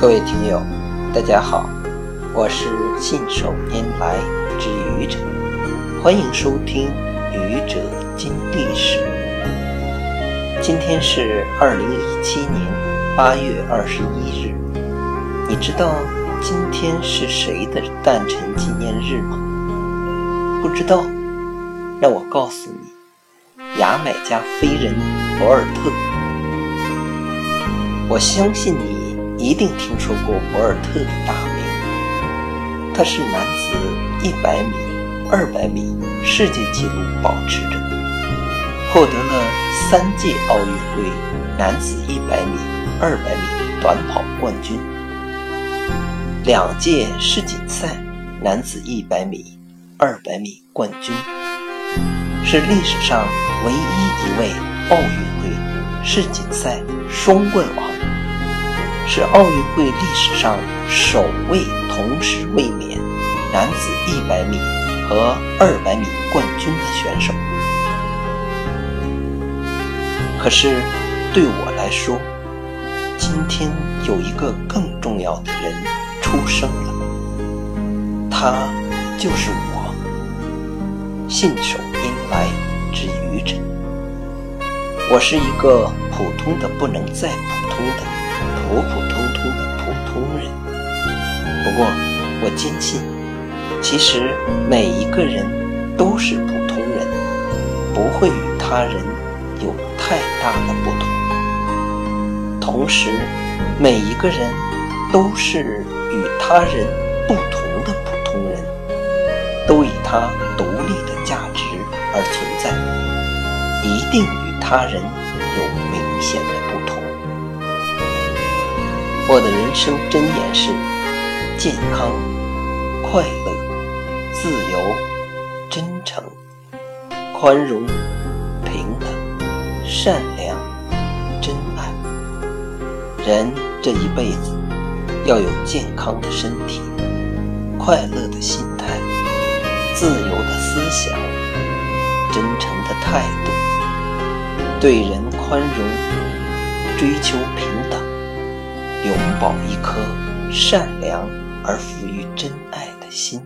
各位听友，大家好，我是信手拈来之愚者，欢迎收听《愚者经历史》。今天是二零一七年八月二十一日，你知道今天是谁的诞辰纪念日吗？不知道？让我告诉你，牙买加飞人博尔特。我相信你。一定听说过博尔特的大名，他是男子一百米、二百米世界纪录保持者，获得了三届奥运会男子一百米、二百米短跑冠军，两届世锦赛男子一百米、二百米冠军，是历史上唯一一位奥运会世锦赛双冠王。是奥运会历史上首位同时卫冕男子一百米和二百米冠军的选手。可是对我来说，今天有一个更重要的人出生了，他就是我，信手拈来之愚者。我是一个普通的不能再普通的。普普通通的普通人，不过我坚信，其实每一个人都是普通人，不会与他人有太大的不同。同时，每一个人都是与他人不同的普通人，都以他独立的价值而存在，一定与他人有明显的不同。我的人生箴言是：健康、快乐、自由、真诚、宽容、平等、善良、真爱。人这一辈子要有健康的身体、快乐的心态、自由的思想、真诚的态度，对人宽容，追求平等。拥抱一颗善良而富于真爱的心。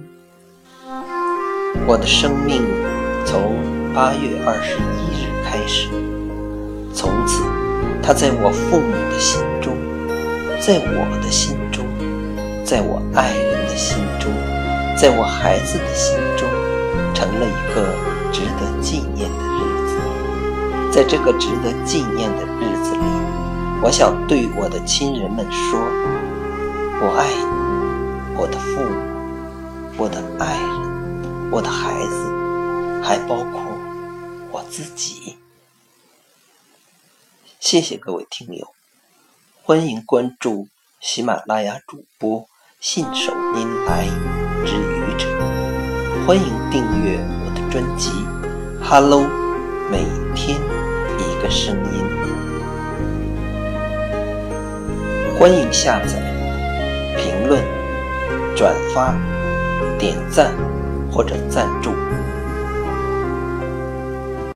我的生命从八月二十一日开始，从此，他在我父母的心中，在我的心中，在我爱人的心中，在我孩子的心中，成了一个值得纪念的日子。在这个值得纪念的日子里。我想对我的亲人们说：“我爱你，我的父母，我的爱人，我的孩子，还包括我自己。”谢谢各位听友，欢迎关注喜马拉雅主播信手拈来之愚者，欢迎订阅我的专辑《Hello》，每天一个声音。欢迎下载、评论、转发、点赞或者赞助。